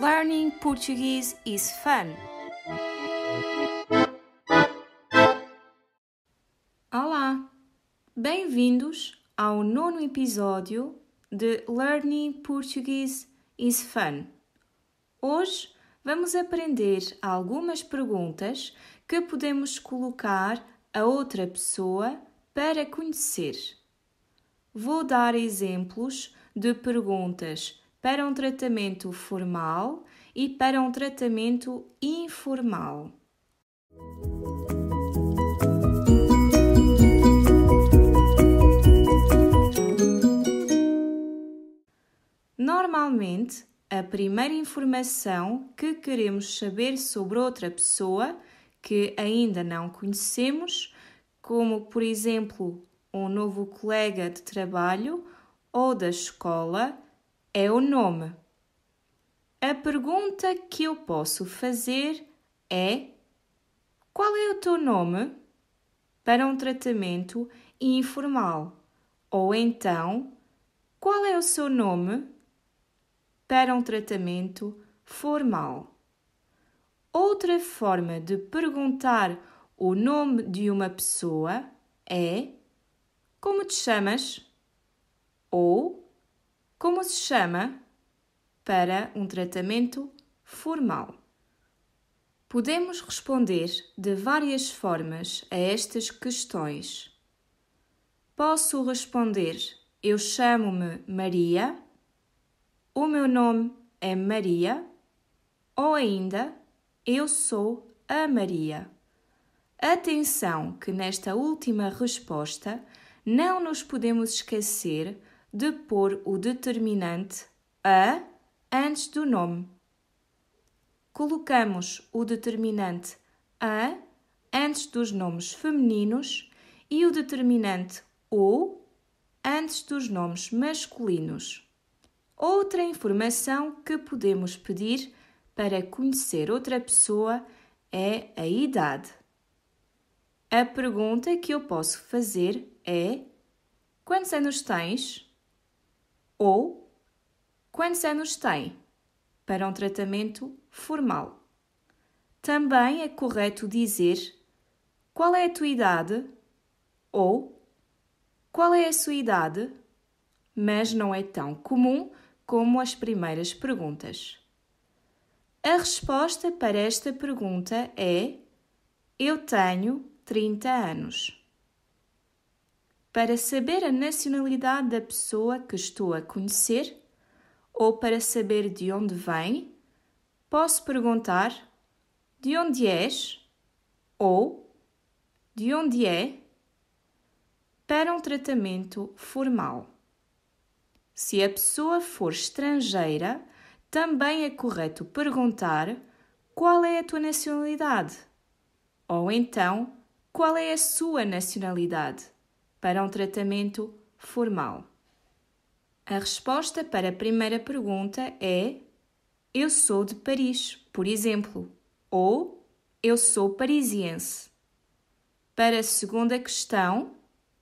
Learning Portuguese is fun. Olá, bem-vindos ao nono episódio de Learning Portuguese is fun. Hoje vamos aprender algumas perguntas que podemos colocar a outra pessoa para conhecer. Vou dar exemplos de perguntas para um tratamento formal e para um tratamento informal. Normalmente, a primeira informação que queremos saber sobre outra pessoa que ainda não conhecemos, como por exemplo um novo colega de trabalho ou da escola, é o nome. A pergunta que eu posso fazer é: Qual é o teu nome? Para um tratamento informal. Ou então, qual é o seu nome? Para um tratamento formal. Outra forma de perguntar o nome de uma pessoa é: Como te chamas? Ou como se chama para um tratamento formal. Podemos responder de várias formas a estas questões. Posso responder: Eu chamo-me Maria, o meu nome é Maria, ou ainda Eu sou a Maria. Atenção que nesta última resposta não nos podemos esquecer de pôr o determinante a antes do nome. Colocamos o determinante a antes dos nomes femininos e o determinante o antes dos nomes masculinos. Outra informação que podemos pedir para conhecer outra pessoa é a idade. A pergunta que eu posso fazer é: Quantos anos tens? Ou quantos anos tem para um tratamento formal. Também é correto dizer qual é a tua idade ou qual é a sua idade, mas não é tão comum como as primeiras perguntas. A resposta para esta pergunta é: Eu tenho 30 anos. Para saber a nacionalidade da pessoa que estou a conhecer ou para saber de onde vem, posso perguntar: De onde és? ou De onde é? Para um tratamento formal. Se a pessoa for estrangeira, também é correto perguntar qual é a tua nacionalidade ou então qual é a sua nacionalidade para um tratamento formal? A resposta para a primeira pergunta é: Eu sou de Paris, por exemplo, ou Eu sou parisiense. Para a segunda questão,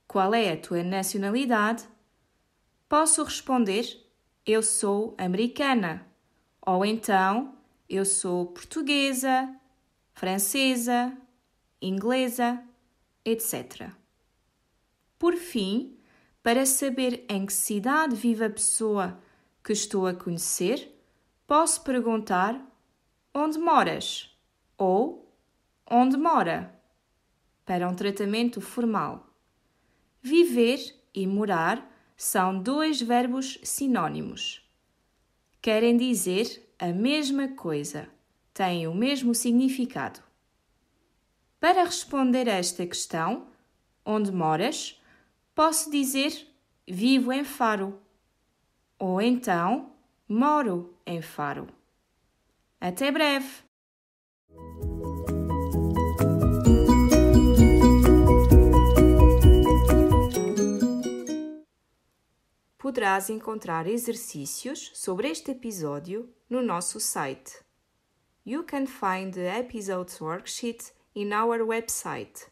qual é a tua nacionalidade? Posso responder: Eu sou americana, ou então eu sou portuguesa, francesa, inglesa, etc. Por fim, para saber em que cidade vive a pessoa que estou a conhecer, posso perguntar: Onde moras? ou Onde mora? Para um tratamento formal. Viver e morar são dois verbos sinônimos. Querem dizer a mesma coisa, têm o mesmo significado. Para responder a esta questão, onde moras? Posso dizer vivo em Faro ou então moro em Faro. Até breve! Poderás encontrar exercícios sobre este episódio no nosso site. You can find the episode's worksheet in our website